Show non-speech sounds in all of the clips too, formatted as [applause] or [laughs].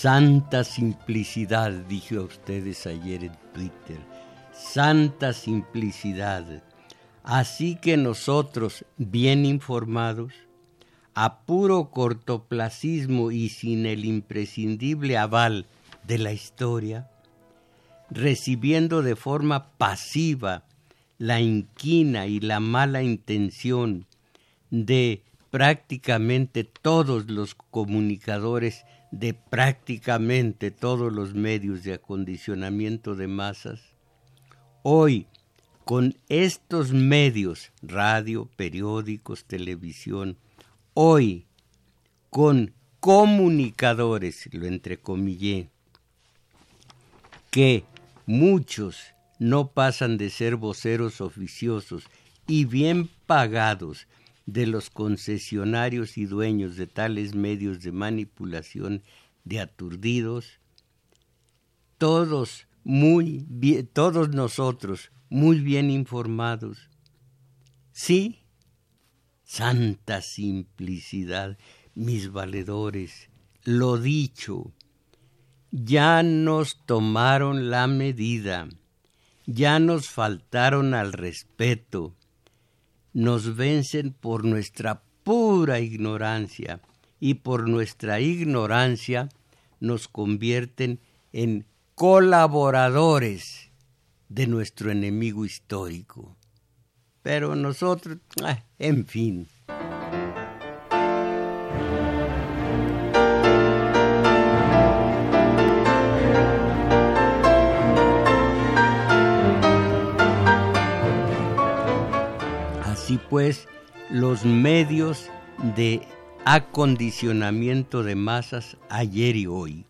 Santa simplicidad, dije a ustedes ayer en Twitter. Santa simplicidad. Así que nosotros, bien informados, a puro cortoplacismo y sin el imprescindible aval de la historia, recibiendo de forma pasiva la inquina y la mala intención de prácticamente todos los comunicadores de prácticamente todos los medios de acondicionamiento de masas, hoy con estos medios, radio, periódicos, televisión, hoy con comunicadores, lo entrecomillé, que muchos no pasan de ser voceros oficiosos y bien pagados de los concesionarios y dueños de tales medios de manipulación de aturdidos, todos muy bien, todos nosotros muy bien informados. Sí, santa simplicidad, mis valedores, lo dicho, ya nos tomaron la medida, ya nos faltaron al respeto, nos vencen por nuestra pura ignorancia y por nuestra ignorancia nos convierten en colaboradores de nuestro enemigo histórico. Pero nosotros, ah, en fin, pues, los medios de acondicionamiento de masas ayer y hoy.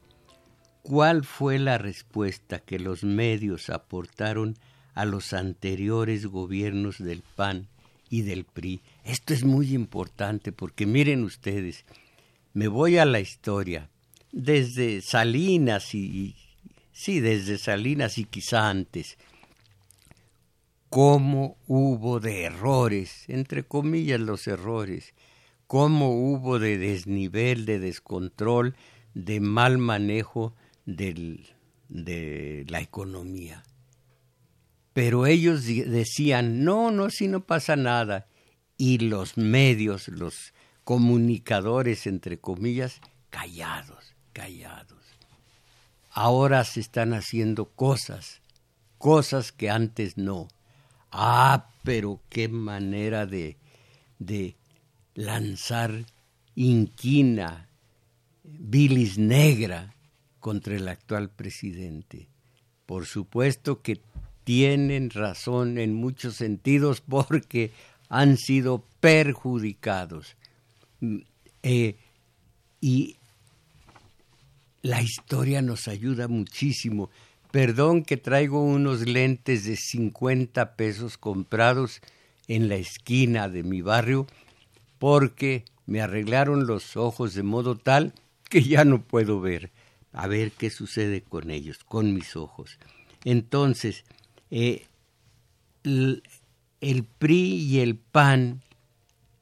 ¿Cuál fue la respuesta que los medios aportaron a los anteriores gobiernos del PAN y del PRI? Esto es muy importante porque miren ustedes, me voy a la historia, desde Salinas y, sí, desde Salinas y quizá antes, cómo hubo de errores, entre comillas los errores, cómo hubo de desnivel, de descontrol, de mal manejo de la economía. Pero ellos decían, no, no, si no pasa nada. Y los medios, los comunicadores, entre comillas, callados, callados. Ahora se están haciendo cosas, cosas que antes no. Ah, pero qué manera de, de lanzar inquina, bilis negra contra el actual presidente. Por supuesto que tienen razón en muchos sentidos porque han sido perjudicados. Mm, eh, y la historia nos ayuda muchísimo. Perdón que traigo unos lentes de 50 pesos comprados en la esquina de mi barrio porque me arreglaron los ojos de modo tal que ya no puedo ver. a ver qué sucede con ellos, con mis ojos. Entonces, eh, el, el PRI y el PAN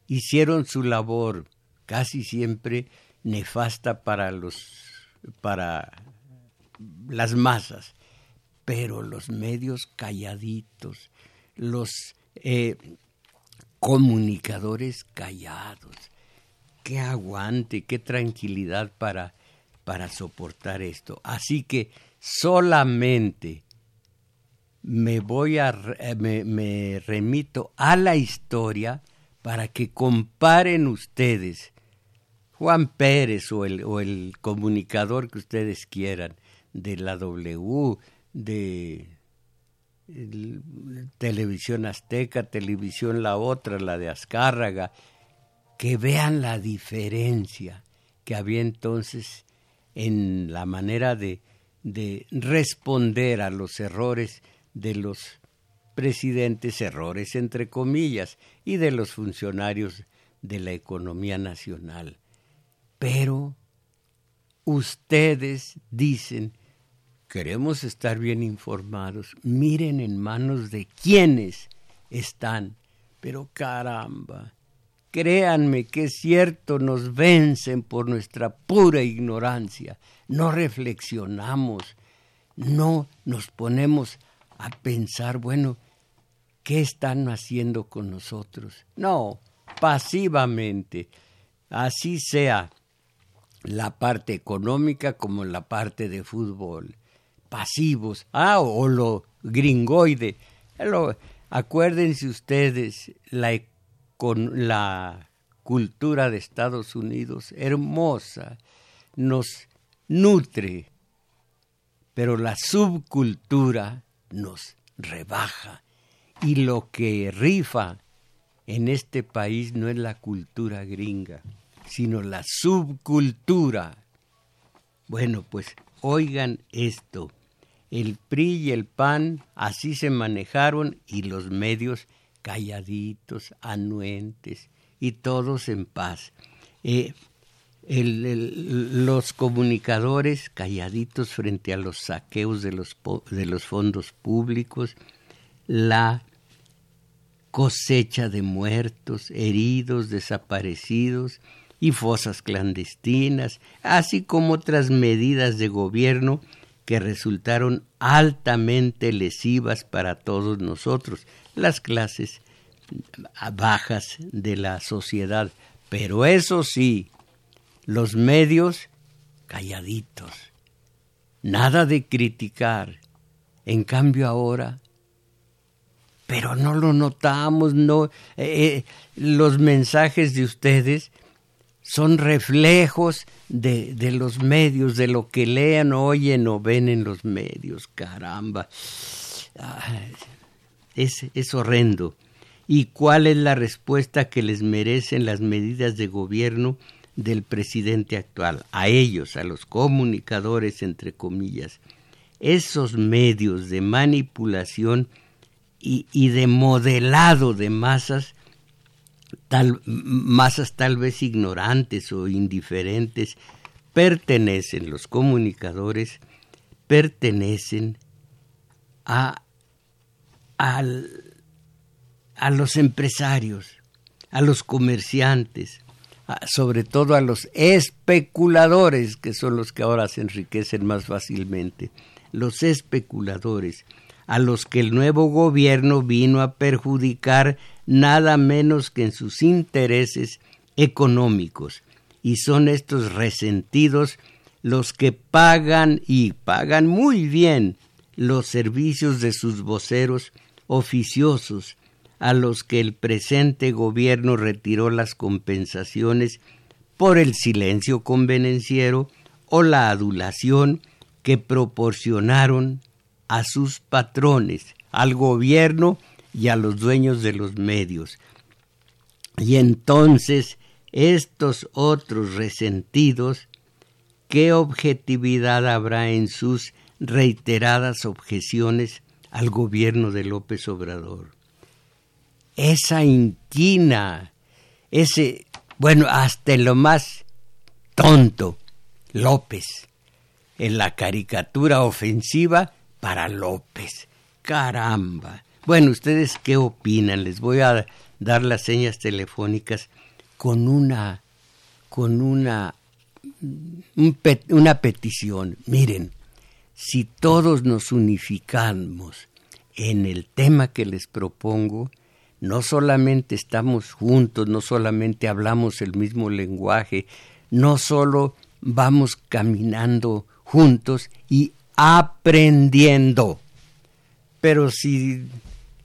hicieron su labor casi siempre nefasta para los para las masas, pero los medios calladitos, los eh, comunicadores callados, qué aguante, qué tranquilidad para, para soportar esto. Así que solamente me voy a eh, me, me remito a la historia para que comparen ustedes Juan Pérez o el, o el comunicador que ustedes quieran de la W, de Televisión Azteca, Televisión La Otra, la de Azcárraga, que vean la diferencia que había entonces en la manera de, de responder a los errores de los presidentes, errores entre comillas, y de los funcionarios de la economía nacional. Pero ustedes dicen, queremos estar bien informados, miren en manos de quiénes están. Pero caramba, créanme que es cierto, nos vencen por nuestra pura ignorancia. No reflexionamos, no nos ponemos a pensar, bueno, ¿qué están haciendo con nosotros? No, pasivamente. Así sea la parte económica como la parte de fútbol. Pasivos. Ah, o lo gringoide. acuérdense ustedes, la, con la cultura de Estados Unidos, hermosa, nos nutre, pero la subcultura nos rebaja. Y lo que rifa en este país no es la cultura gringa, sino la subcultura. Bueno, pues oigan esto. El PRI y el PAN así se manejaron y los medios calladitos, anuentes y todos en paz. Eh, los comunicadores calladitos frente a los saqueos de los, de los fondos públicos, la cosecha de muertos, heridos, desaparecidos, y fosas clandestinas, así como otras medidas de gobierno que resultaron altamente lesivas para todos nosotros, las clases bajas de la sociedad. Pero eso sí, los medios calladitos, nada de criticar. En cambio ahora, pero no lo notamos, no, eh, eh, los mensajes de ustedes son reflejos de, de, los medios, de lo que lean, oyen o ven en los medios. Caramba. es, es horrendo. ¿Y cuál es la respuesta que les merecen las medidas de gobierno del presidente actual? A ellos, a los comunicadores, entre comillas. Esos medios de manipulación y, y de modelado de masas masas tal vez ignorantes o indiferentes, pertenecen, los comunicadores, pertenecen a, a los empresarios, a los comerciantes, sobre todo a los especuladores, que son los que ahora se enriquecen más fácilmente, los especuladores, a los que el nuevo gobierno vino a perjudicar nada menos que en sus intereses económicos. Y son estos resentidos los que pagan y pagan muy bien los servicios de sus voceros oficiosos, a los que el presente gobierno retiró las compensaciones por el silencio convenenciero o la adulación que proporcionaron a sus patrones, al gobierno y a los dueños de los medios. Y entonces estos otros resentidos, ¿qué objetividad habrá en sus reiteradas objeciones al gobierno de López Obrador? Esa inquina, ese, bueno, hasta en lo más tonto, López, en la caricatura ofensiva para López. Caramba. Bueno, ¿ustedes qué opinan? Les voy a dar las señas telefónicas con una con una una petición. Miren, si todos nos unificamos en el tema que les propongo, no solamente estamos juntos, no solamente hablamos el mismo lenguaje, no solo vamos caminando juntos y aprendiendo. Pero si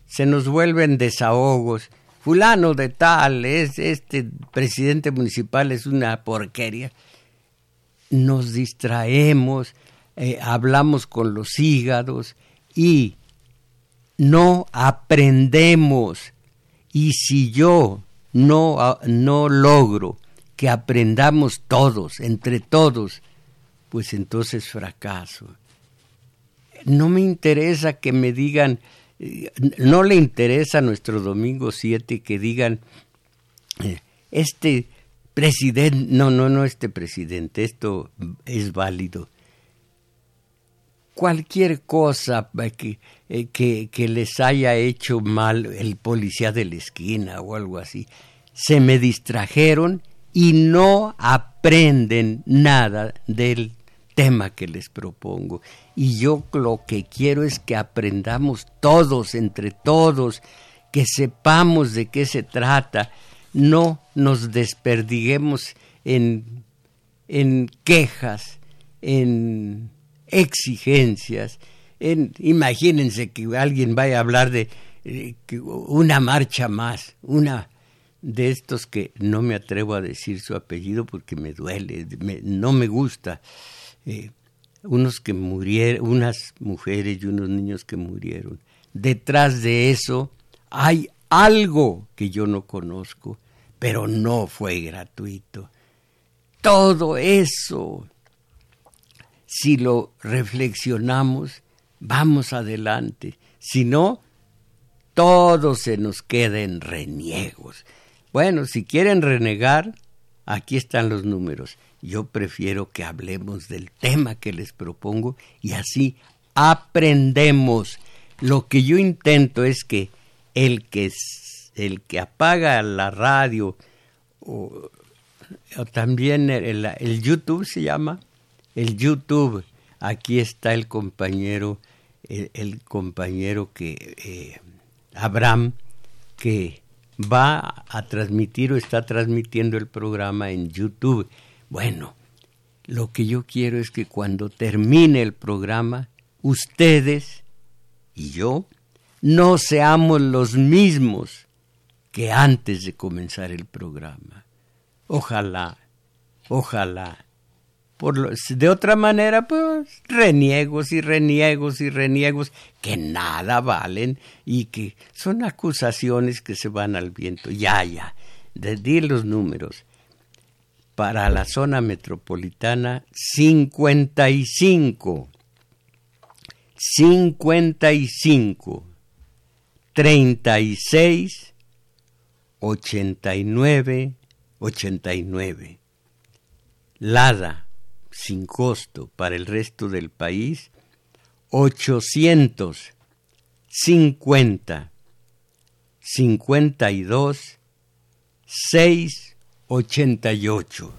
se nos vuelven desahogos, fulano de tal, es este presidente municipal es una porquería, nos distraemos, eh, hablamos con los hígados y no aprendemos. Y si yo no, ah, no logro que aprendamos todos, entre todos, pues entonces fracaso. No me interesa que me digan, eh, no le interesa a nuestro domingo 7 que digan, eh, este presidente, no, no, no este presidente, esto es válido. Cualquier cosa eh, que, que, les haya hecho mal el policía de la esquina o algo así, se me distrajeron y no aprenden nada del tema que les propongo. Y yo lo que quiero es que aprendamos todos, entre todos, que sepamos de qué se trata, no nos desperdiguemos en, en quejas, en exigencias. En, imagínense que alguien vaya a hablar de eh, una marcha más, una de estos que no me atrevo a decir su apellido porque me duele, no me gusta. Eh, unos que murieron, unas mujeres y unos niños que murieron. Detrás de eso hay algo que yo no conozco, pero no fue gratuito. Todo eso si lo reflexionamos, vamos adelante. Si no, todo se nos queda en reniegos. Bueno, si quieren renegar, aquí están los números. Yo prefiero que hablemos del tema que les propongo y así aprendemos. Lo que yo intento es que el que, el que apaga la radio o, también el YouTube se llama, el YouTube. Aquí está el compañero, el, compañero que eh, Abraham, que va a transmitir o está transmitiendo el programa en YouTube. Bueno, lo que yo quiero es que cuando termine el programa, ustedes y yo no seamos los mismos que antes de comenzar el programa. Ojalá, ojalá de otra manera, pues reniegos y reniegos y reniegos que nada valen y que son acusaciones que se van al viento. Ya, ya, de los números. Para la zona metropolitana, 55. 55. 36. 89. 89. Lada sin costo para el resto del país 850 52 688.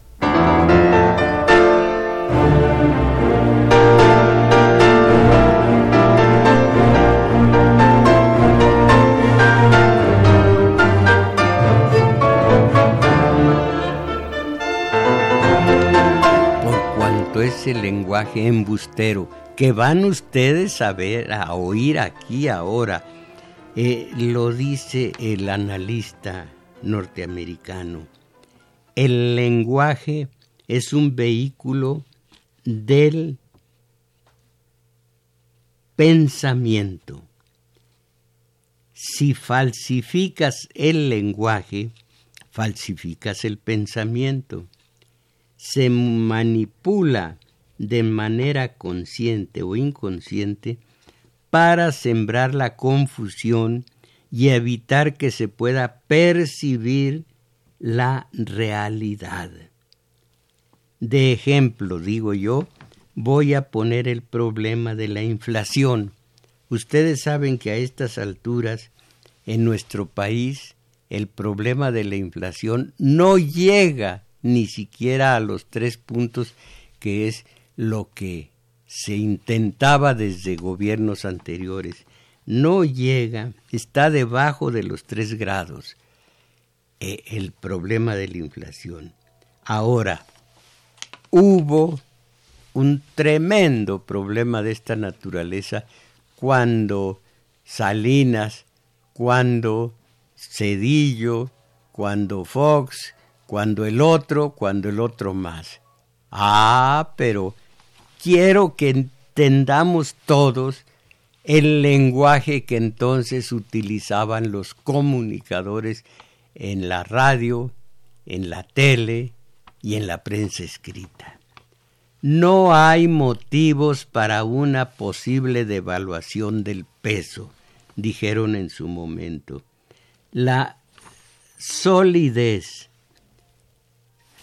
ese lenguaje embustero que van ustedes a ver, a oír aquí ahora. Eh, lo dice el analista norteamericano. El lenguaje es un vehículo del pensamiento. Si falsificas el lenguaje, falsificas el pensamiento se manipula de manera consciente o inconsciente para sembrar la confusión y evitar que se pueda percibir la realidad. De ejemplo, digo yo, voy a poner el problema de la inflación. Ustedes saben que a estas alturas en nuestro país el problema de la inflación no llega ni siquiera a los tres puntos que es lo que se intentaba desde gobiernos anteriores. No llega, está debajo de los tres grados eh, el problema de la inflación. Ahora, hubo un tremendo problema de esta naturaleza cuando Salinas, cuando Cedillo, cuando Fox, cuando el otro, cuando el otro más. Ah, pero quiero que entendamos todos el lenguaje que entonces utilizaban los comunicadores en la radio, en la tele y en la prensa escrita. No hay motivos para una posible devaluación del peso, dijeron en su momento. La solidez.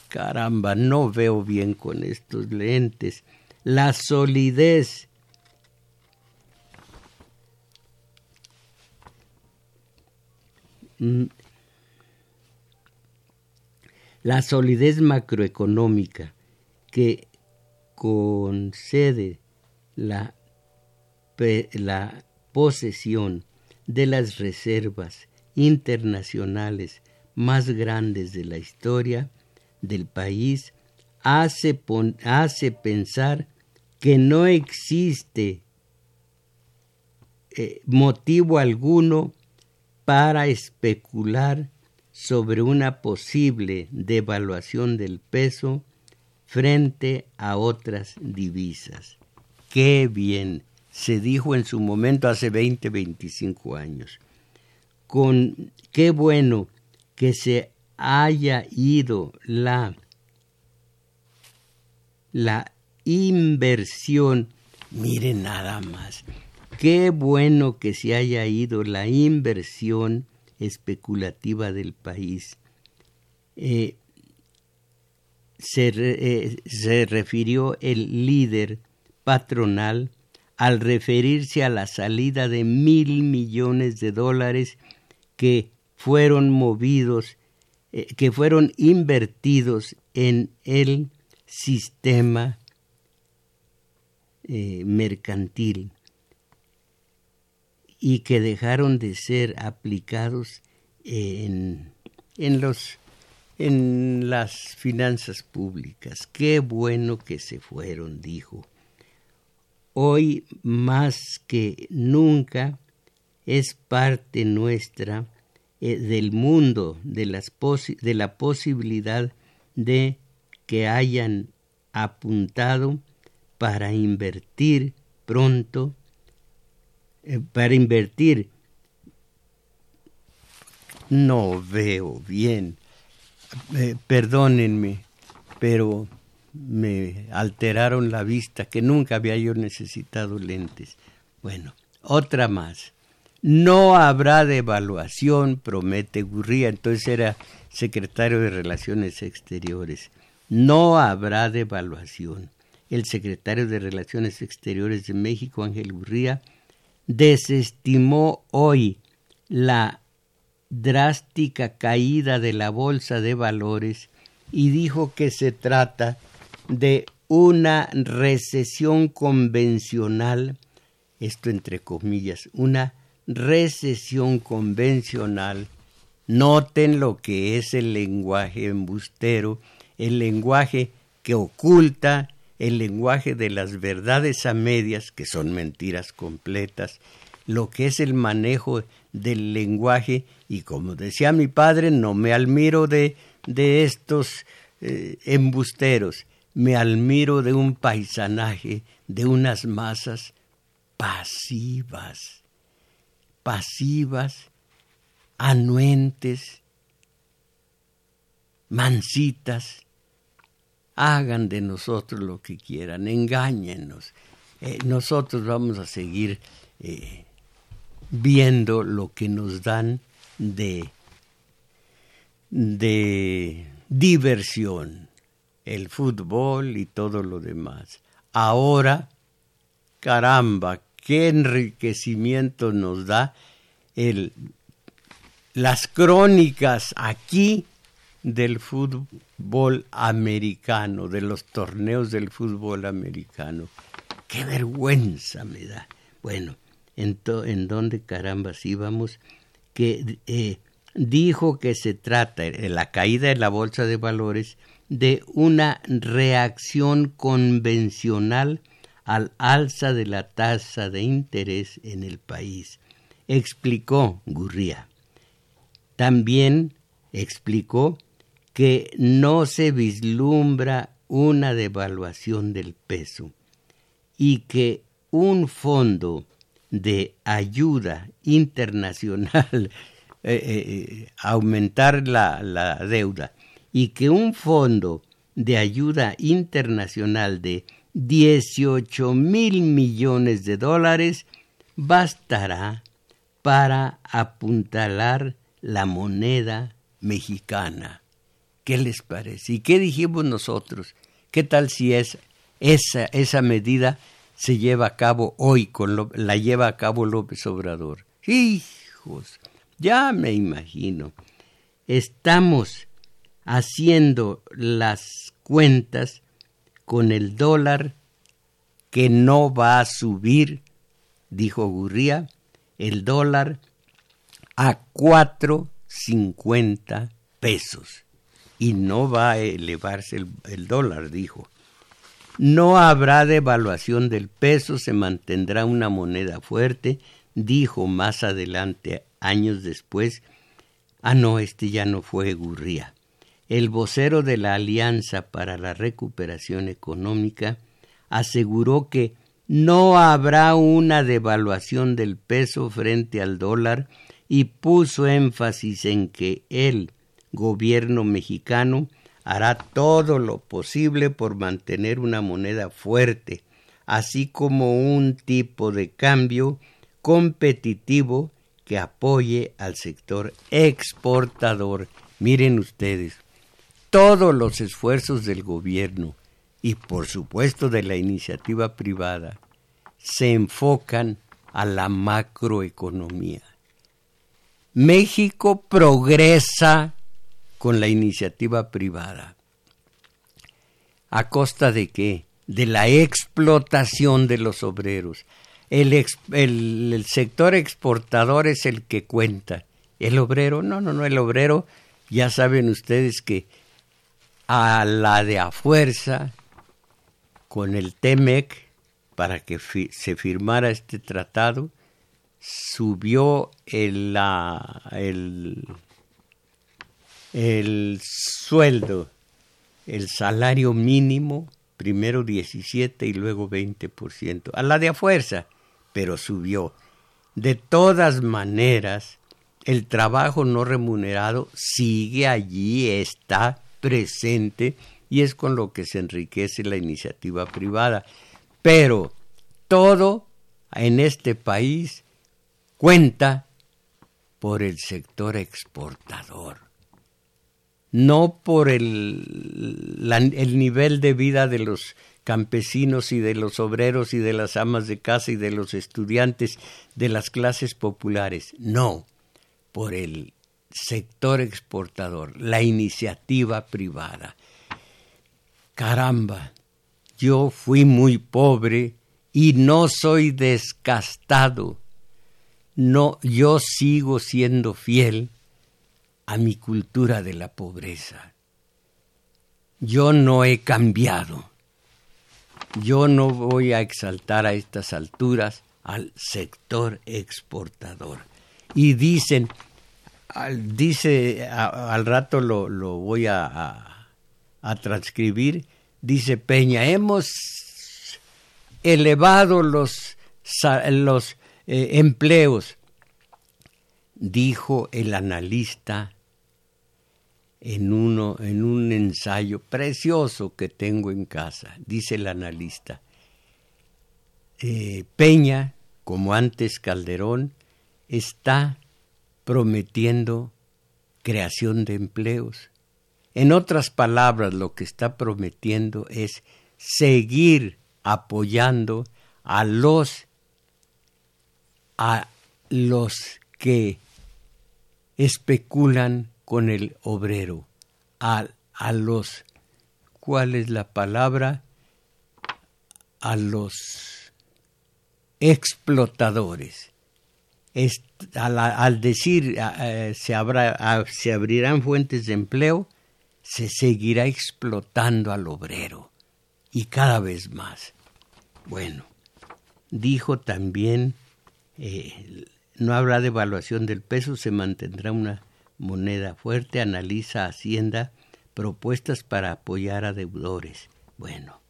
Caramba, no veo bien con estos lentes. La solidez mm. La solidez macroeconómica que concede la, la posesión de las reservas internacionales más grandes de la historia del país hace, hace pensar que no existe eh, motivo alguno para especular sobre una posible devaluación del peso frente a otras divisas. Qué bien, se dijo en su momento hace 20, 25 años. Con qué bueno que se haya ido la la inversión. Miren nada más. Qué bueno que se haya ido la inversión especulativa del país. Eh, eh, se, refirió el líder patronal al referirse a la salida de mil millones de dólares que fueron movidos, eh, que fueron invertidos en el sistema mercantil y que dejaron de ser aplicados en, en los en las finanzas públicas. Qué bueno que se fueron, dijo. Hoy más que nunca es parte nuestra eh, del mundo, de, las de la posibilidad de que hayan apuntado para invertir pronto, eh, para invertir. No veo bien eh, perdónenme, pero me alteraron la vista, que nunca había yo necesitado lentes. Bueno, otra más. No habrá devaluación, promete Gurría, entonces era secretario de Relaciones Exteriores. No habrá devaluación. El secretario de Relaciones Exteriores de México, Ángel Gurría, desestimó hoy la drástica caída de la bolsa de valores y dijo que se trata de una recesión convencional, esto entre comillas, una recesión convencional. Noten lo que es el lenguaje embustero, el lenguaje que oculta, el lenguaje de las verdades a medias, que son mentiras completas, lo que es el manejo del lenguaje y como decía mi padre, no me admiro de, de estos eh, embusteros, me admiro de un paisanaje, de unas masas pasivas, pasivas, anuentes, mansitas, hagan de nosotros lo que quieran, engáñenos. Eh, nosotros vamos a seguir eh, viendo lo que nos dan de, de diversión, el fútbol y todo lo demás. ahora, caramba, qué enriquecimiento nos da el, las crónicas aquí del fútbol americano, de los torneos del fútbol americano. Qué vergüenza me da. Bueno, en, en dónde carambas íbamos, que eh, dijo que se trata, de la caída de la bolsa de valores, de una reacción convencional al alza de la tasa de interés en el país, explicó Gurría. También explicó que no se vislumbra una devaluación del peso y que un fondo de ayuda internacional, [laughs] eh, eh, eh, aumentar la, la deuda, y que un fondo de ayuda internacional de 18 mil millones de dólares bastará para apuntalar la moneda mexicana. ¿Qué les parece? ¿Y qué dijimos nosotros? ¿Qué tal si es esa, esa medida se lleva a cabo hoy, con la lleva a cabo López Obrador? Hijos, ya me imagino. Estamos haciendo las cuentas con el dólar que no va a subir, dijo Gurría, el dólar a 4.50 pesos y no va a elevarse el, dólar, dijo. No habrá devaluación del peso, se mantendrá una moneda fuerte, dijo más adelante, años después. Ah, no, este ya no fue Gurría. El vocero de la Alianza para la Recuperación Económica aseguró que no habrá una devaluación del peso frente al dólar y puso énfasis en que el gobierno mexicano hará todo lo posible por mantener una moneda fuerte, así como un tipo de cambio competitivo que apoye al sector exportador. Miren ustedes, todos los esfuerzos del gobierno y por supuesto de la iniciativa privada se enfocan a la macroeconomía. México progresa con la iniciativa privada. ¿A costa de qué? De la explotación de los obreros. El, sector exportador es el que cuenta. El obrero, no, no, no, el obrero, ya saben ustedes que a la de a fuerza, con el TEMEC, para que se firmara este tratado, subió el, la, el, el sueldo, el salario mínimo, primero 17 y luego 20%, a la de a fuerza, pero subió. De todas maneras, el trabajo no remunerado sigue allí, está presente y es con lo que se enriquece la iniciativa privada. Pero todo en este país cuenta por el sector exportador, no por el, el nivel de vida de los campesinos y de los obreros y de las amas de casa y de los estudiantes de las clases populares, no, por el sector exportador, la iniciativa privada. Caramba, yo fui muy pobre y no soy descastado no, yo sigo siendo fiel a mi cultura de la pobreza. Yo no he cambiado. Yo no voy a exaltar a estas alturas al sector exportador. Y dicen, al, dice, al rato lo, lo voy a, transcribir, dice Peña, hemos elevado los, los eh, empleos, dijo el analista en, uno, en un ensayo precioso que tengo en casa, dice el analista. Eh, Peña, como antes Calderón, está prometiendo creación de empleos. En otras palabras, lo que está prometiendo es seguir apoyando a los a los que especulan con el obrero, a, a los ¿cuál es la palabra? a los explotadores. al, decir se, se abrirán fuentes de empleo, se seguirá explotando al obrero y cada vez más. Bueno, dijo también, eh, no habrá devaluación del peso, se mantendrá una moneda fuerte, analiza Hacienda propuestas para apoyar a deudores. Bueno,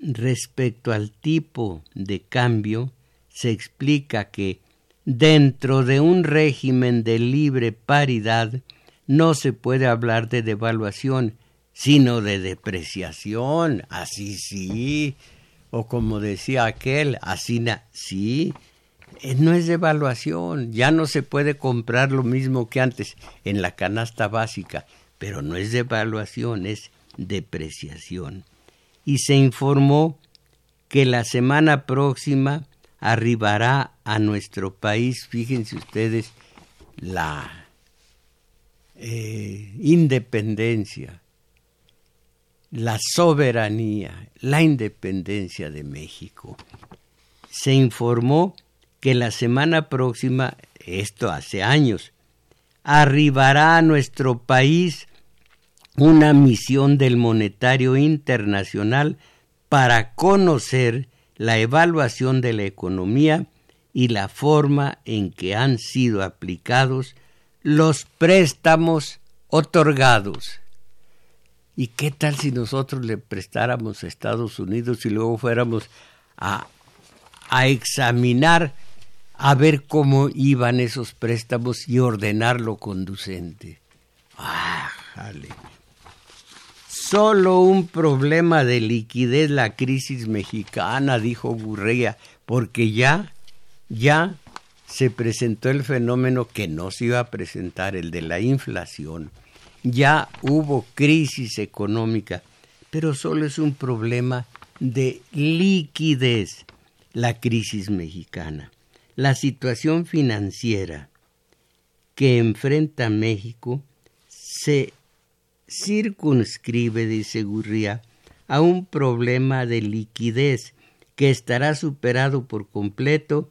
respecto al tipo de cambio, se explica que dentro de un régimen de libre paridad no se puede hablar de devaluación, sino de depreciación, así sí, o como decía aquel, así sí, no es devaluación, ya no se puede comprar lo mismo que antes en la canasta básica, pero no es devaluación, es depreciación y se informó que la semana próxima arribará a nuestro país, fíjense ustedes, la eh, independencia, la soberanía, la independencia de México. Se informó que la semana próxima, esto hace años, arribará a nuestro país una misión del Monetario Internacional para conocer la evaluación de la economía y la forma en que han sido aplicados los préstamos otorgados. ¿Y qué tal si nosotros le prestáramos a Estados Unidos y luego fuéramos a, a examinar a ver cómo iban esos préstamos y ordenar lo conducente? ¡Ah, jale! Solo un problema de liquidez la crisis mexicana, dijo Gurrea, porque ya, ya se presentó el fenómeno que no se iba a presentar, el de la inflación. Ya hubo crisis económica, pero solo es un problema de liquidez la crisis mexicana. La situación financiera que enfrenta México se circunscribe, dice Gurría, a un problema de liquidez que estará superado por completo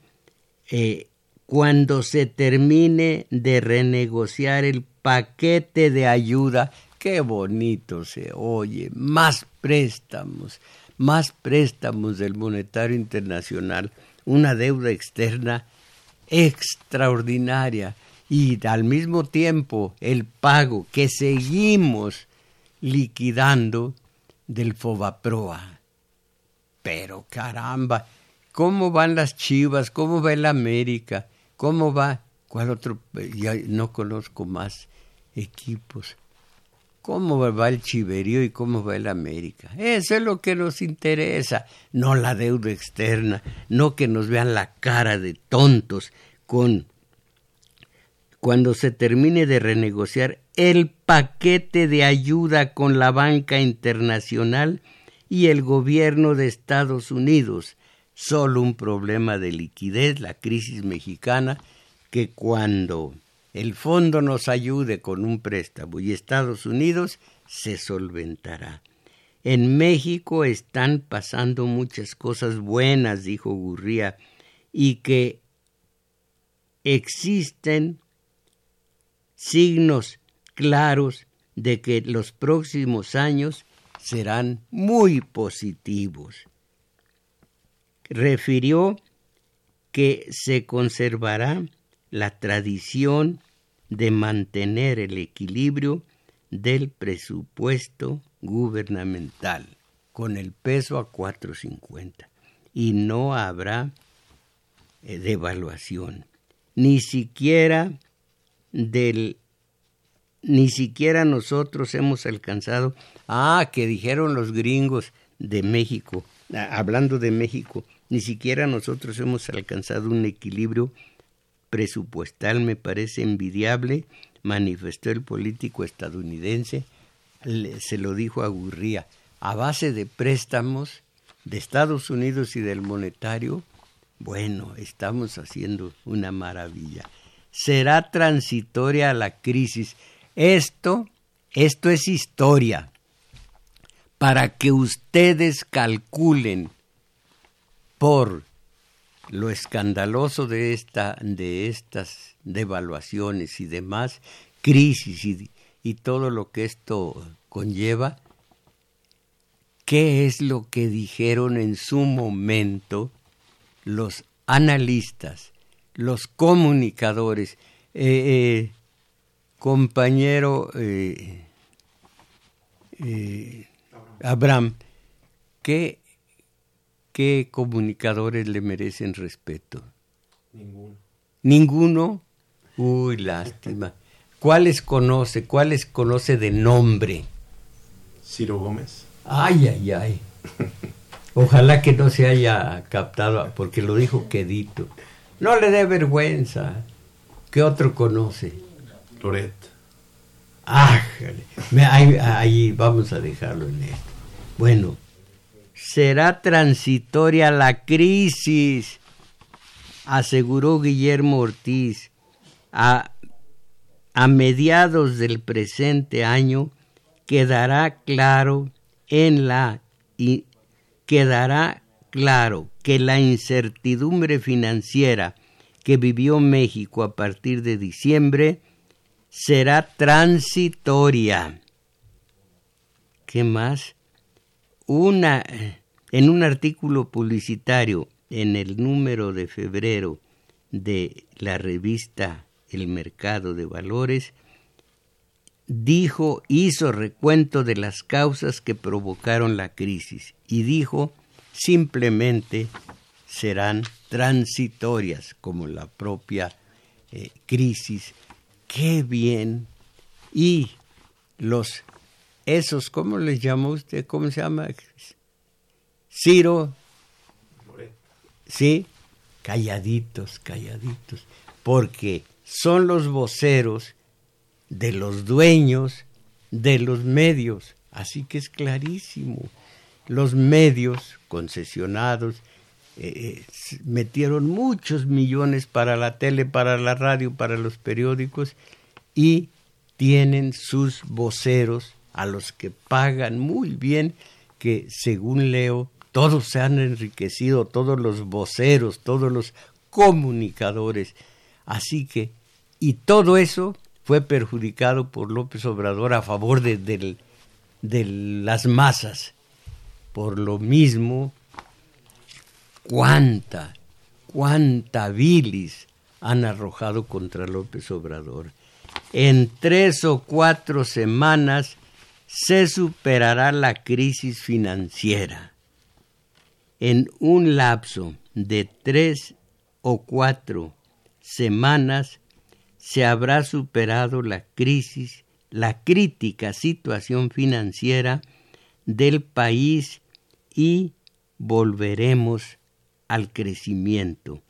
eh, cuando se termine de renegociar el paquete de ayuda. Qué bonito se oye, más préstamos, más préstamos del Monetario Internacional, una deuda externa extraordinaria y al mismo tiempo el pago que seguimos liquidando del Fobaproa. Pero caramba, ¿cómo van las Chivas? ¿Cómo va el América? ¿Cómo va? ¿Cuál otro? Ya no conozco más equipos. ¿Cómo va el Chiverío y cómo va el América? Eso es lo que nos interesa, no la deuda externa, no que nos vean la cara de tontos con cuando se termine de renegociar el paquete de ayuda con la banca internacional y el gobierno de Estados Unidos. Solo un problema de liquidez, la crisis mexicana, que cuando el fondo nos ayude con un préstamo y Estados Unidos se solventará. En México están pasando muchas cosas buenas, dijo Gurría, y que existen signos claros de que los próximos años serán muy positivos. Refirió que se conservará la tradición de mantener el equilibrio del presupuesto gubernamental con el peso a 4.50 y no habrá eh, devaluación, ni siquiera del ni siquiera nosotros hemos alcanzado, ah, que dijeron los gringos de México, hablando de México, ni siquiera nosotros hemos alcanzado un equilibrio presupuestal, me parece envidiable, manifestó el político estadounidense, se lo dijo a Gurría, a base de préstamos de Estados Unidos y del monetario, bueno, estamos haciendo una maravilla. Será transitoria la crisis. Esto, esto es historia. Para que ustedes calculen por lo escandaloso de, esta, de estas devaluaciones y demás, crisis y, y todo lo que esto conlleva, ¿qué es lo que dijeron en su momento los analistas, los comunicadores? Eh, eh, compañero eh, Abraham, ¿qué, ¿qué comunicadores le merecen respeto? Ninguno. ¿Ninguno? Uy, lástima. ¿Cuáles conoce? ¿Cuáles conoce de nombre? Ciro Gómez. Ay, ay, ay. Ojalá que no se haya captado, porque lo dijo quedito. No le dé vergüenza. ¿Qué otro conoce? Loret. Ah, ahí, ahí vamos a dejarlo en esto. Bueno, será transitoria la crisis, aseguró Guillermo Ortiz. A, a mediados del presente año quedará claro en la y quedará claro que la incertidumbre financiera que vivió México a partir de diciembre será transitoria. ¿Qué más? Una, en un artículo publicitario en el número de febrero de la revista El Mercado de Valores, dijo, hizo recuento de las causas que provocaron la crisis y dijo simplemente serán transitorias como la propia eh, crisis. Qué bien. Y los, esos, ¿cómo les llama usted? ¿Cómo se llama? Ciro. Sí, calladitos, calladitos, porque son los voceros de los dueños de los medios. Así que es clarísimo. Los medios concesionados eh, eh, metieron muchos millones para la tele, para la radio, para los periódicos y tienen sus voceros a los que pagan muy bien, que según leo, todos se han enriquecido, todos los voceros, todos los comunicadores. Así que, y todo eso fue perjudicado por López Obrador a favor de, de las masas. Por lo mismo, cuánta, cuánta bilis han arrojado contra López Obrador. En tres o cuatro semanas se superará la crisis financiera. En un lapso de tres o cuatro semanas se habrá superado la crisis, la crítica situación financiera del país y volveremos al crecimiento.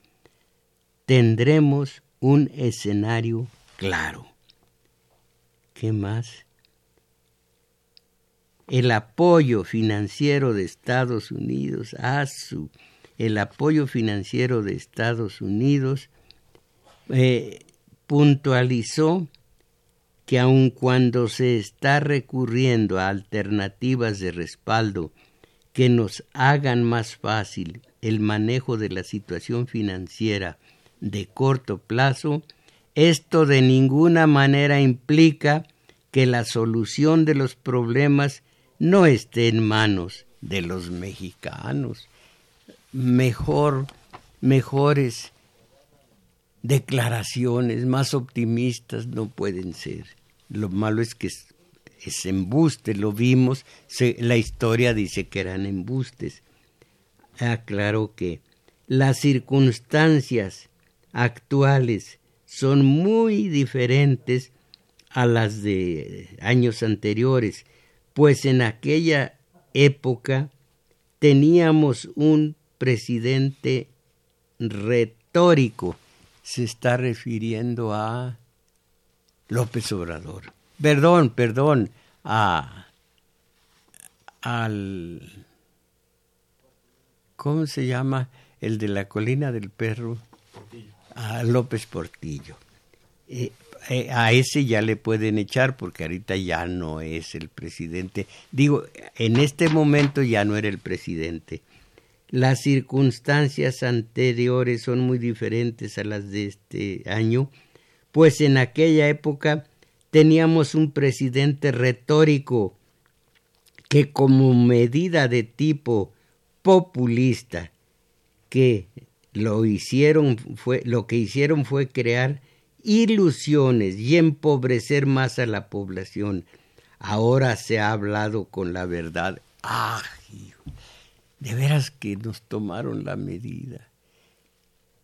Tendremos un escenario claro. ¿Qué más? El apoyo financiero de Estados Unidos, a su, el apoyo financiero de Estados Unidos eh, puntualizó que aun cuando se está recurriendo a alternativas de respaldo que nos hagan más fácil el manejo de la situación financiera de corto plazo, esto de ninguna manera implica que la solución de los problemas no esté en manos de los mexicanos. Mejor, mejores declaraciones más optimistas no pueden ser. Lo malo es que es, embuste, lo vimos, la historia dice que eran embustes. Aclaro que las circunstancias actuales son muy diferentes a las de años anteriores, pues en aquella época teníamos un presidente retórico se está refiriendo a López Obrador. Perdón, perdón, a, al, ¿cómo se llama? El de la colina del perro. A López Portillo. Eh, a ese ya le pueden echar porque ahorita ya no es el presidente. Digo, en este momento ya no era el presidente. Las circunstancias anteriores son muy diferentes a las de este año, pues en aquella época teníamos un presidente retórico que como medida de tipo populista que lo hicieron fue lo que hicieron fue crear ilusiones y empobrecer más a la población. Ahora se ha hablado con la verdad. ¡Ah! De veras que nos tomaron la medida.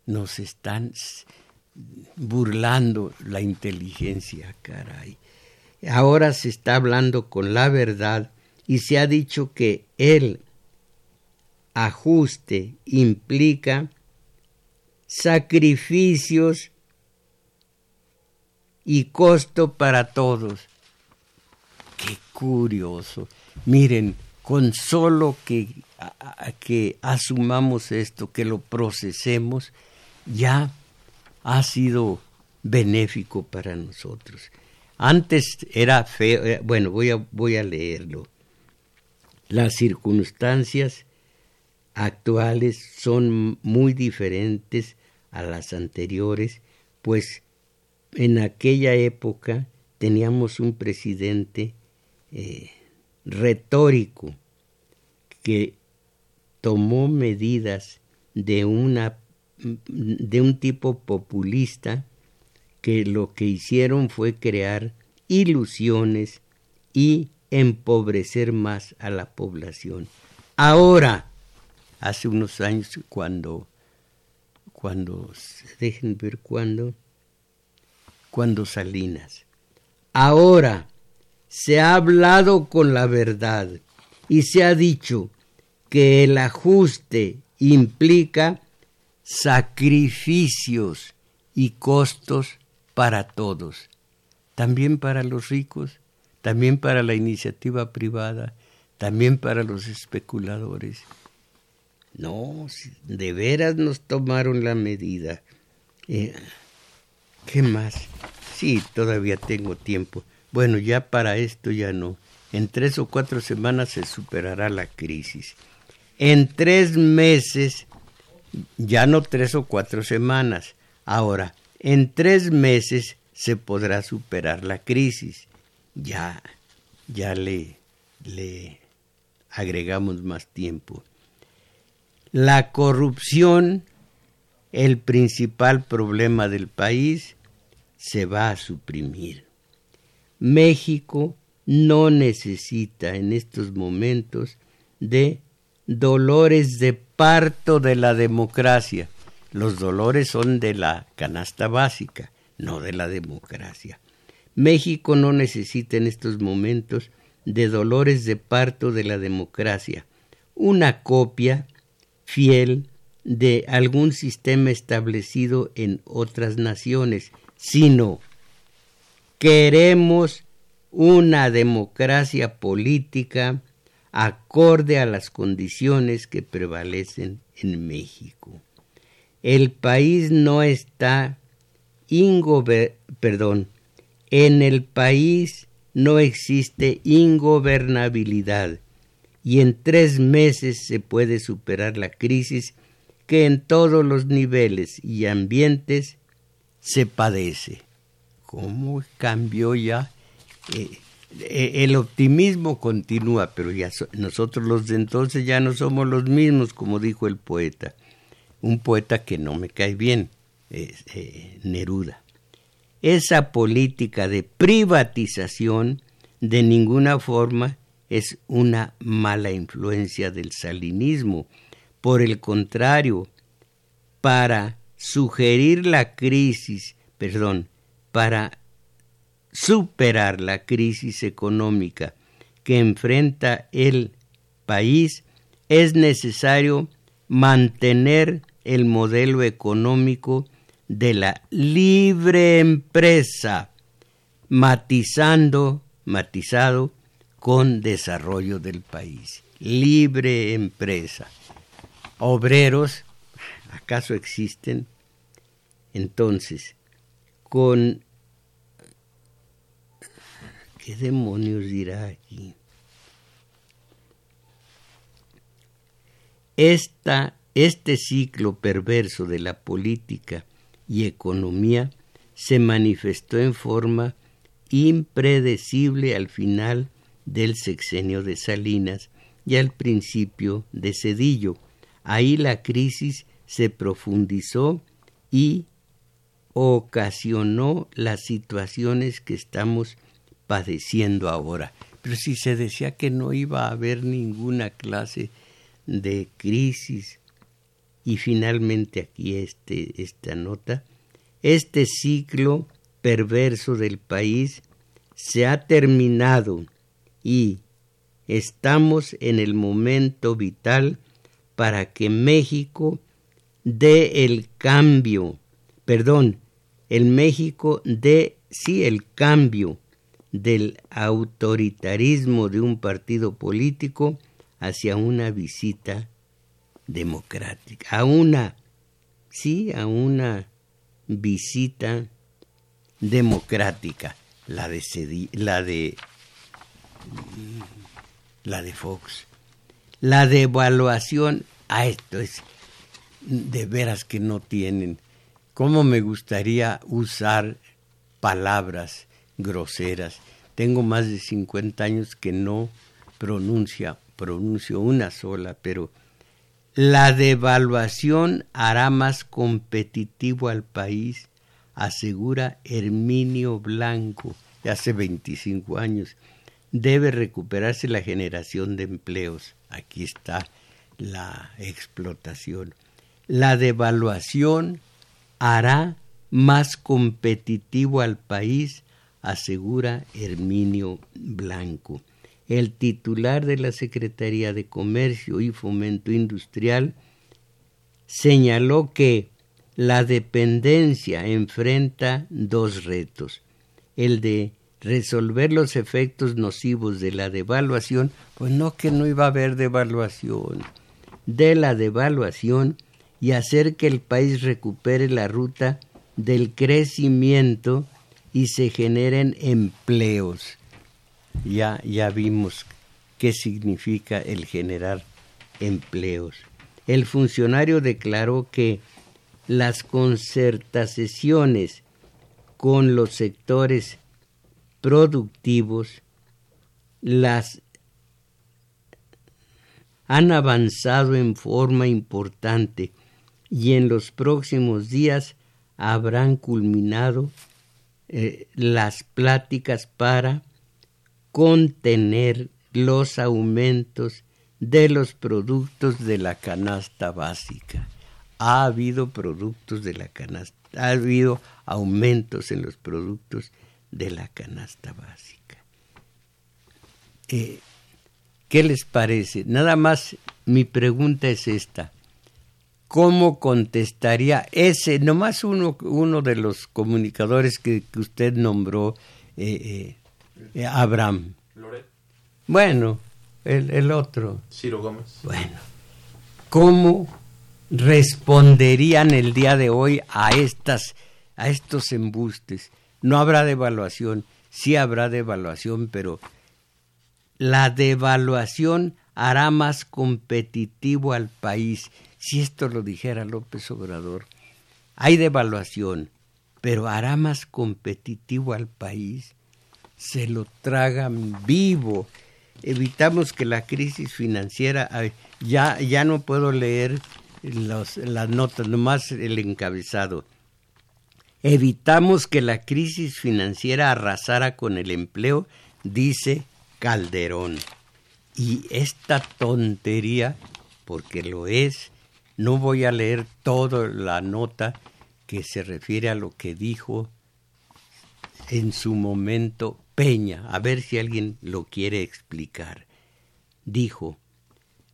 Nos están burlando la inteligencia, caray. Ahora se está hablando con la verdad y se ha dicho que el ajuste implica sacrificios y costo para todos. Qué curioso. Miren, con solo que, que asumamos esto, que lo procesemos, ya ha sido benéfico para nosotros. Antes era feo, eh, bueno, voy a, voy a leerlo. Las circunstancias actuales son muy diferentes a las anteriores, pues en aquella época teníamos un presidente eh, retórico que tomó medidas de una de un tipo populista que lo que hicieron fue crear ilusiones y empobrecer más a la población. Ahora, hace unos años cuando cuando dejen ver cuándo cuando Salinas. Ahora se ha hablado con la verdad y se ha dicho que el ajuste implica sacrificios y costos para todos, también para los ricos, también para la iniciativa privada, también para los especuladores. No, de veras nos tomaron la medida. Eh, ¿Qué más? Sí, todavía tengo tiempo. Bueno, ya para esto ya no. En tres o cuatro semanas se superará la crisis. En tres meses, ya no tres o cuatro semanas. Ahora, en tres meses se podrá superar la crisis. Ya, ya le, le agregamos más tiempo. La corrupción, el principal problema del país, se va a suprimir. México no necesita en estos momentos de dolores de parto de la democracia. Los dolores son de la canasta básica, no de la democracia. México no necesita en estos momentos de dolores de parto de la democracia, una copia fiel de algún sistema establecido en otras naciones sino queremos una democracia política acorde a las condiciones que prevalecen en México. El país no está perdón, en el país no existe ingobernabilidad y en tres meses se puede superar la crisis que en todos los niveles y ambientes se padece. ¿Cómo cambió ya? Eh, eh, el optimismo continúa, pero ya nosotros los de entonces ya no somos los mismos, como dijo el poeta. Un poeta que no me cae bien, eh, Neruda. Esa política de privatización de ninguna forma es una mala influencia del salinismo. Por el contrario, para sugerir la crisis, perdón, para superar la crisis económica que enfrenta el país, es necesario mantener el modelo económico de la libre empresa, matizando, matizado con desarrollo del país. Libre empresa. obreros, ¿acaso existen? Entonces, con... ¿Qué demonios dirá aquí? Esta, este ciclo perverso de la política y economía se manifestó en forma impredecible al final del sexenio de Salinas y al principio de Cedillo. Ahí la crisis se profundizó y ocasionó las situaciones que estamos padeciendo ahora. Pero si se decía que no iba a haber ninguna clase de crisis y finalmente aquí este, esta nota, este ciclo perverso del país se ha terminado y estamos en el momento vital para que México dé el cambio, perdón, el México dé sí el cambio del autoritarismo de un partido político hacia una visita democrática, a una, sí, a una visita democrática, la de, la de, la de Fox. La devaluación, a ah, esto es de veras que no tienen. ¿Cómo me gustaría usar palabras groseras? Tengo más de 50 años que no pronuncia, pronuncio una sola, pero la devaluación hará más competitivo al país, asegura Herminio Blanco, de hace 25 años. Debe recuperarse la generación de empleos. Aquí está la explotación. La devaluación hará más competitivo al país, asegura Herminio Blanco. El titular de la Secretaría de Comercio y Fomento Industrial señaló que la dependencia enfrenta dos retos, el de resolver los efectos nocivos de la devaluación, pues no que no iba a haber devaluación, de la devaluación y hacer que el país recupere la ruta del crecimiento y se generen empleos ya, ya vimos qué significa el generar empleos. El funcionario declaró que las concertaciones con los sectores productivos las han avanzado en forma importante y en los próximos días habrán culminado eh, las pláticas para contener los aumentos de los productos de la canasta básica. Ha habido productos de la canasta, ha habido aumentos en los productos de la canasta básica. Eh, ¿Qué les parece? Nada más mi pregunta es esta. ¿Cómo contestaría ese, nomás uno, uno de los comunicadores que, usted nombró, eh, eh, eh, Abraham. Bueno, el, el, otro. Ciro Gómez. Bueno, ¿cómo responderían el día de hoy a estas, a estos embustes? No habrá devaluación, sí habrá devaluación, pero la devaluación hará más competitivo al país. Si esto lo dijera López Obrador, hay devaluación, pero hará más competitivo al país se lo tragan vivo. Evitamos que la crisis financiera, ya, ya no puedo leer las notas, nomás el encabezado. Evitamos que la crisis financiera arrasara con el empleo, dice Calderón. Y esta tontería, porque lo es, no voy a leer toda la nota que se refiere a lo que dijo en su momento Peña, a ver si alguien lo quiere explicar. Dijo,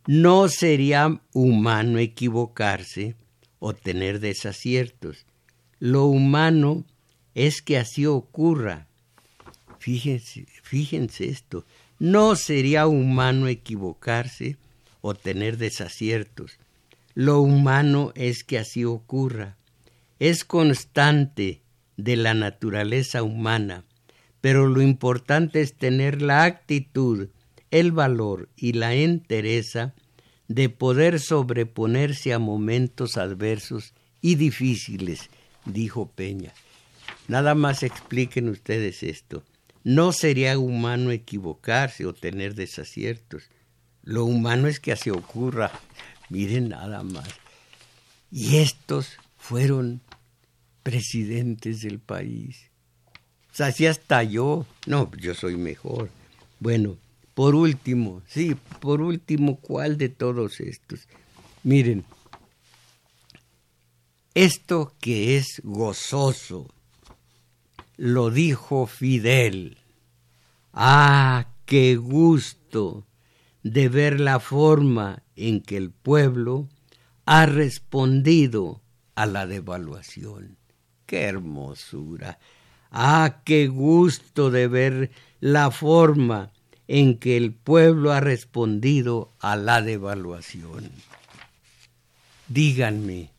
no sería humano equivocarse o tener desaciertos. Lo humano es que así ocurra. Fíjense, fíjense esto, no sería humano equivocarse o tener desaciertos. Lo humano es que así ocurra. Es constante de la naturaleza humana, pero lo importante es tener la actitud, el valor y la entereza de poder sobreponerse a momentos adversos y difíciles, dijo Peña. Nada más expliquen ustedes esto. No sería humano equivocarse o tener desaciertos. Lo humano es que así ocurra. Miren nada más. Y estos fueron presidentes del país. O sea, si hasta yo, no, yo soy mejor. Bueno, por último, sí, por último, ¿cuál de todos estos? Miren, esto que es gozoso, lo dijo Fidel. Ah, qué gusto de ver la forma en que el pueblo ha respondido a la devaluación. ¡Qué hermosura! ¡Ah, qué gusto de ver la forma en que el pueblo ha respondido a la devaluación! Díganme,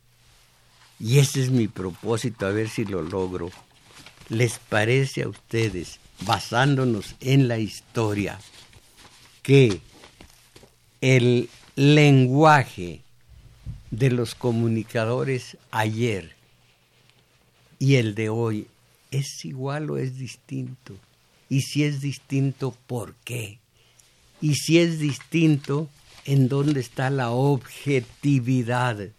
y ese es mi propósito, a ver si lo logro, ¿les parece a ustedes, basándonos en la historia, que el lenguaje de los comunicadores ayer y el de hoy es igual o es distinto? Y si es distinto, ¿por qué? Y si es distinto, ¿en dónde está la objetividad?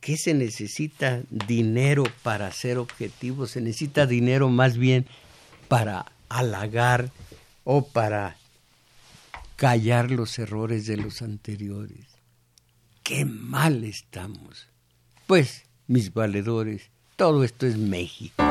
¿Qué se necesita dinero para ser objetivo? Se necesita dinero más bien para halagar o para callar los errores de los anteriores. ¡Qué mal estamos! Pues, mis valedores, todo esto es México.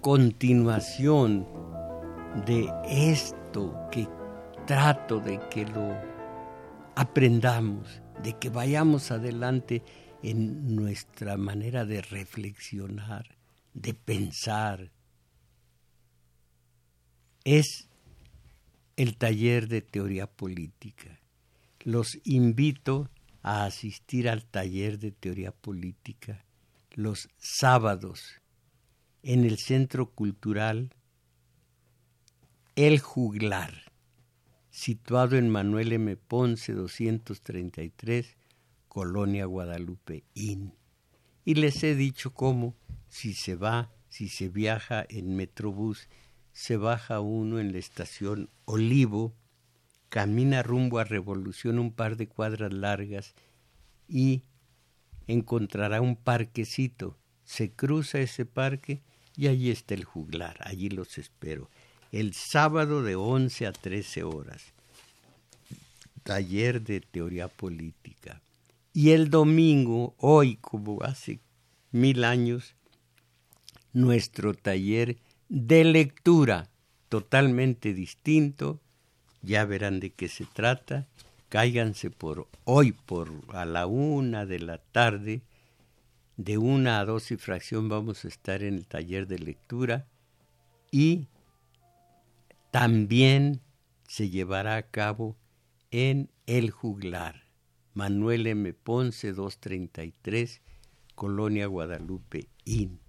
Continuación de esto que trato de que lo aprendamos, de que vayamos adelante en nuestra manera de reflexionar, de pensar. Es el taller de teoría política. Los invito a asistir al taller de teoría política los sábados en el Centro Cultural El Juglar, situado en Manuel M. Ponce 233, Colonia Guadalupe Inn. Y les he dicho cómo, si se va, si se viaja en Metrobús, se baja uno en la estación Olivo, camina rumbo a Revolución un par de cuadras largas y encontrará un parquecito. Se cruza ese parque y allí está el juglar, allí los espero. El sábado de 11 a 13 horas, taller de teoría política. Y el domingo, hoy como hace mil años, nuestro taller de lectura, totalmente distinto. Ya verán de qué se trata. Cáiganse por hoy, por a la una de la tarde, de una a dos y fracción vamos a estar en el taller de lectura y también se llevará a cabo en El Juglar, Manuel M. Ponce 233, Colonia Guadalupe IN.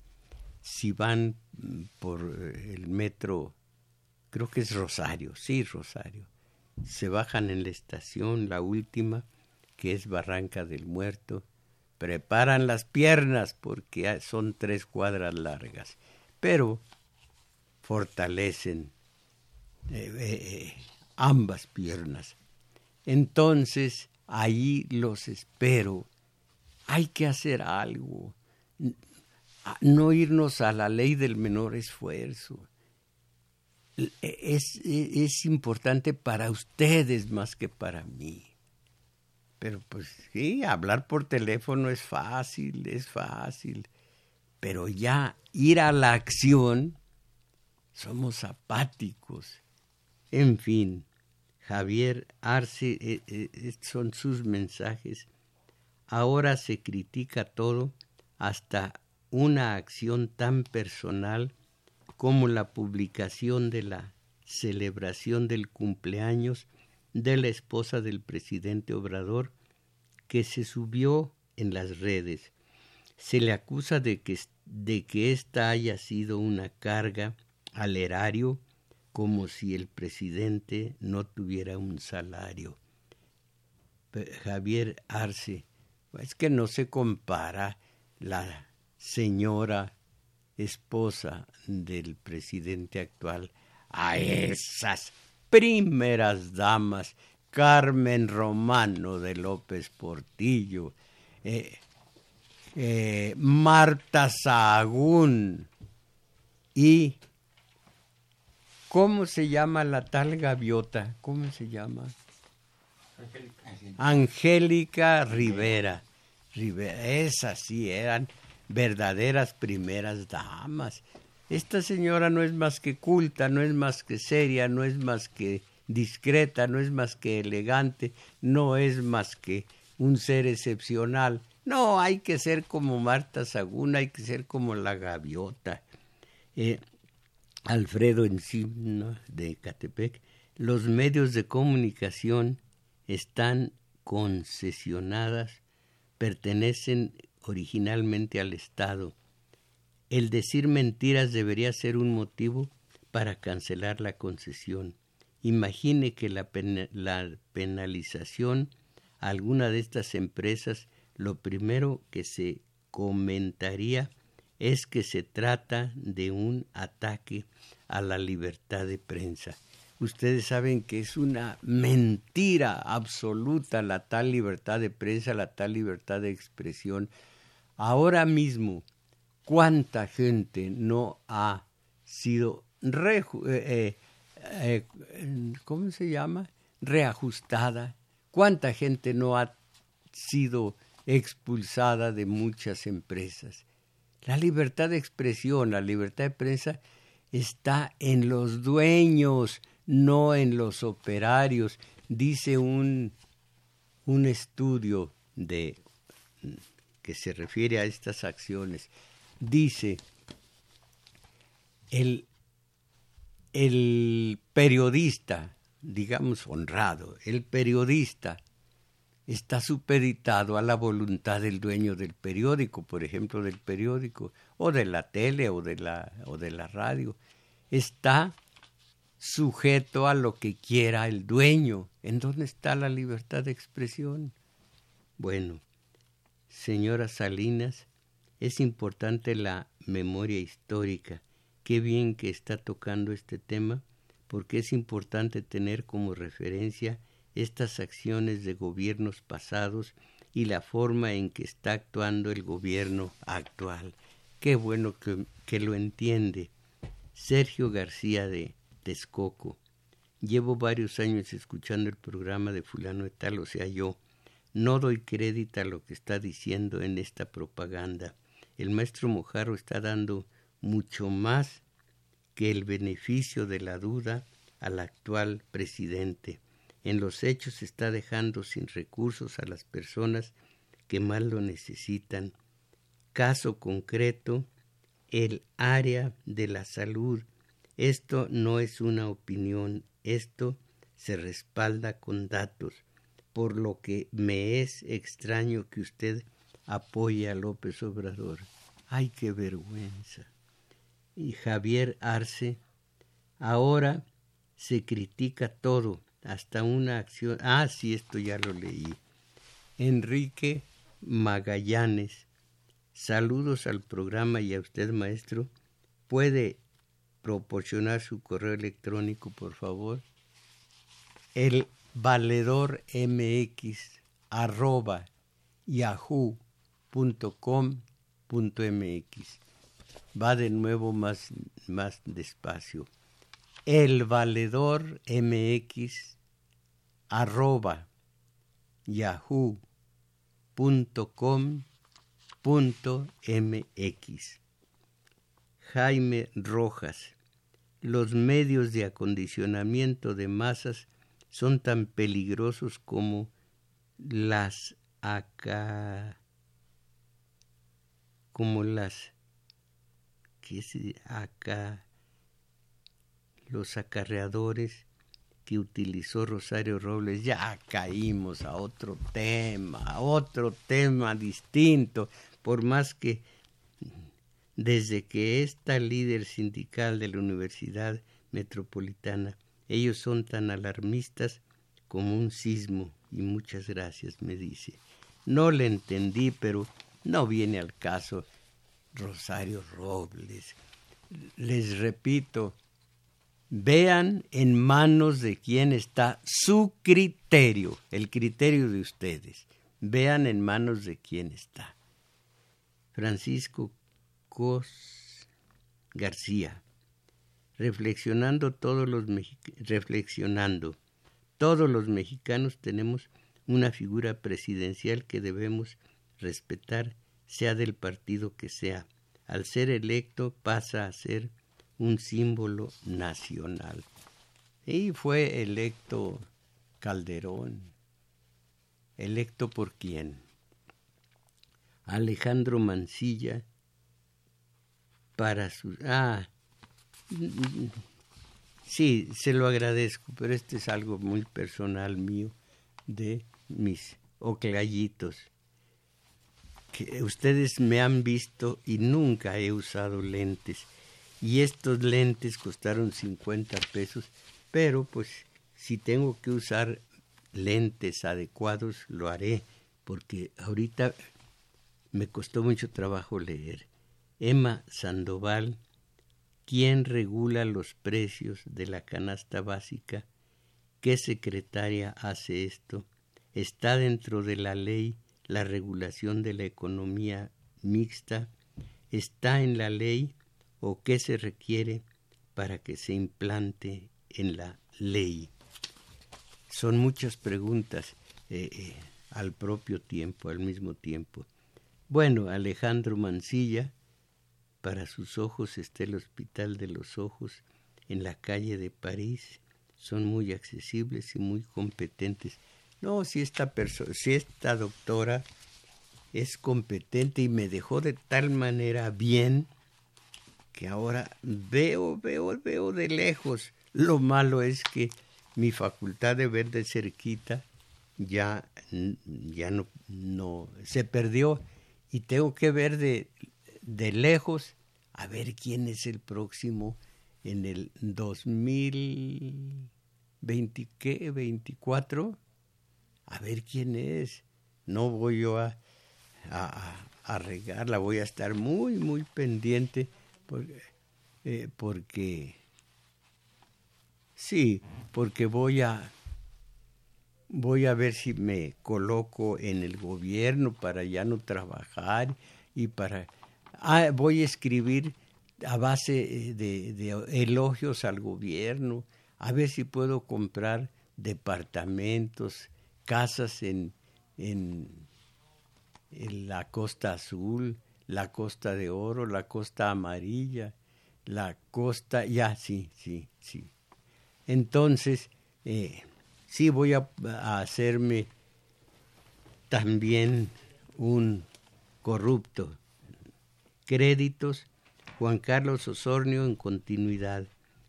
Si van mm, por eh, el metro, creo que es Rosario, sí, Rosario, se bajan en la estación, la última, que es Barranca del Muerto, preparan las piernas porque son tres cuadras largas, pero fortalecen eh, eh, ambas piernas. Entonces, ahí los espero. Hay que hacer algo. No irnos a la ley del menor esfuerzo. Es, es importante para ustedes más que para mí. Pero pues sí, hablar por teléfono es fácil, es fácil. Pero ya ir a la acción, somos apáticos. En fin, Javier Arce, eh, eh, son sus mensajes. Ahora se critica todo, hasta una acción tan personal como la publicación de la celebración del cumpleaños de la esposa del presidente Obrador que se subió en las redes. Se le acusa de que, de que esta haya sido una carga al erario como si el presidente no tuviera un salario. Javier Arce, es que no se compara la señora esposa del presidente actual a esas primeras damas, Carmen Romano de López Portillo, eh, eh, Marta Sahagún y ¿cómo se llama la tal gaviota? ¿Cómo se llama? Angélica Rivera. Rivera. Esas sí eran verdaderas primeras damas. Esta señora no es más que culta, no es más que seria, no es más que discreta, no es más que elegante, no es más que un ser excepcional. No, hay que ser como Marta Sagún, hay que ser como la gaviota. Eh, Alfredo Encina de Catepec, los medios de comunicación están concesionadas, pertenecen originalmente al Estado el decir mentiras debería ser un motivo para cancelar la concesión. Imagine que la, penalización a alguna de estas empresas, lo primero que se comentaría es que se trata de un ataque a la libertad de prensa. Ustedes saben que es una mentira absoluta la tal libertad de prensa, la tal libertad de expresión. Ahora mismo cuánta gente no ha sido re, eh, eh, ¿cómo se llama? reajustada, cuánta gente no ha sido expulsada de muchas empresas. La libertad de expresión, la libertad de prensa está en los dueños, no en los operarios, dice un, un estudio de que se refiere a estas acciones dice, el, el periodista, digamos honrado, el periodista está supeditado a la voluntad del dueño del periódico, por ejemplo, del periódico, o de la tele, o de la, o de la radio. Está sujeto a lo que quiera el dueño. ¿En dónde está la libertad de expresión? Bueno, señora Salinas, es importante la memoria histórica. Qué bien que está tocando este tema, porque es importante tener como referencia estas acciones de gobiernos pasados y la forma en que está actuando el gobierno actual. Qué bueno que, que lo entiende. Sergio García de Texcoco. Llevo varios años escuchando el programa de fulano de tal, o sea, yo. No doy crédito a lo que está diciendo en esta propaganda el maestro Mojarro está dando mucho más que el beneficio de la duda al actual presidente. En los hechos está dejando sin recursos a las personas que más lo necesitan. caso concreto, el área de la salud. Esto no es una opinión, esto se respalda con datos, por lo que me es extraño que usted apoye a López Obrador. ¡Ay, qué vergüenza! Y Javier Arce, ahora se critica todo, hasta una acción. Ah, sí, esto ya lo leí. Enrique Magallanes, saludos al programa y a usted, maestro. ¿Puede proporcionar su correo electrónico, por favor? El valedor mx arroba yahoo.com.mx. Va de nuevo más, más despacio el valedor mx arroba yahoo.com.mx. Jaime Rojas. Los medios de acondicionamiento de masas son tan peligrosos como las acá como las ¿qué es acá los acarreadores que utilizó Rosario Robles, ya caímos a otro tema, a otro tema distinto, por más que desde que esta líder sindical de la Universidad Metropolitana, ellos son tan alarmistas como un sismo, y muchas gracias, me dice. No le entendí, pero no viene al caso Rosario Robles. Les repito, vean en manos de quién está su criterio, el criterio de ustedes. Vean en manos de quién está. Francisco Cos García, reflexionando todos los reflexionando, todos los mexicanos tenemos una figura presidencial que debemos respetar, sea del partido que sea. Al ser electo pasa a ser un símbolo nacional. Y fue electo Calderón. ¿Electo por quién? Alejandro Mancilla para su... Ah, sí, se lo agradezco, pero este es algo muy personal mío de mis oclayitos. Ustedes me han visto y nunca he usado lentes y estos lentes costaron 50 pesos, pero pues si tengo que usar lentes adecuados lo haré, porque ahorita me costó mucho trabajo leer. Emma Sandoval, ¿quién regula los precios de la canasta básica? ¿Qué secretaria hace esto? ¿Está dentro de la ley la regulación de la economía mixta? ¿Está en la ley o qué se requiere para que se implante en la ley? Son muchas preguntas eh, eh, al propio tiempo, al mismo tiempo. Bueno, Alejandro Mancilla, para sus ojos está el Hospital de los Ojos en la calle de París. Son muy accesibles y muy competentes. No, si esta si esta doctora es competente y me dejó de tal manera bien que ahora veo, veo, veo de lejos. Lo malo es que mi facultad de ver de cerquita ya, ya no, no se perdió y tengo que ver de, de lejos a ver quién es el próximo en el 2020, ¿qué? 24, a ver quién es. No voy yo a, a, a regarla, voy a estar muy, muy pendiente porque, eh, porque sí, porque voy a voy a ver si me coloco en el gobierno para ya no trabajar y para ah, voy a escribir a base de, de, elogios al gobierno, a ver si puedo comprar departamentos, casas en, en, en la Costa Azul, la costa de oro, la costa amarilla, la costa, ya, sí, sí, sí. Entonces, eh, sí voy a, hacerme también un corrupto, Créditos, Juan Carlos Osornio en continuidad,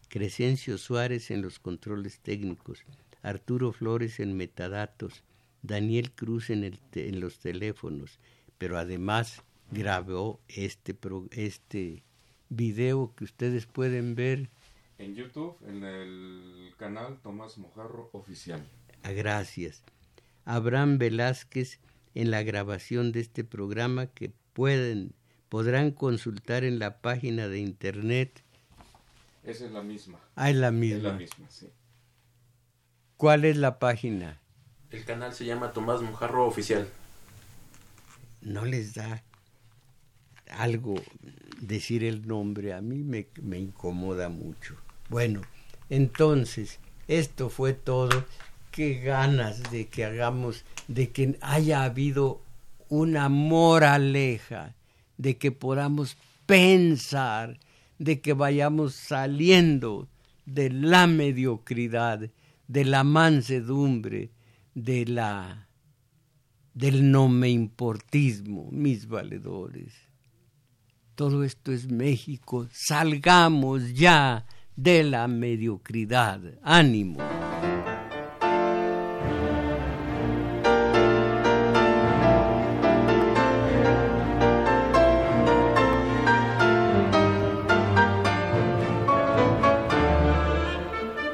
Crescencio Suárez en los controles técnicos, Arturo Flores en metadatos, Daniel Cruz en, el en los teléfonos, pero además grabó este, este video que ustedes pueden ver. En YouTube, en el canal Tomás Mojarro Oficial. Ah, gracias. Abraham Velázquez en la grabación de este programa que pueden podrán consultar en la página de internet. Esa es la misma. Ah, es la misma. Es la misma, sí. ¿Cuál es la página? El canal se llama Tomás Mojarro Oficial. No les da algo decir el nombre, a mí me, me incomoda mucho. Bueno, entonces, esto fue todo. Qué ganas de que hagamos, de que haya habido una moraleja, de que podamos pensar, de que vayamos saliendo de la mediocridad, de la mansedumbre, de la del no me importismo, mis valedores. Todo esto es México. Salgamos ya de la mediocridad. Ánimo.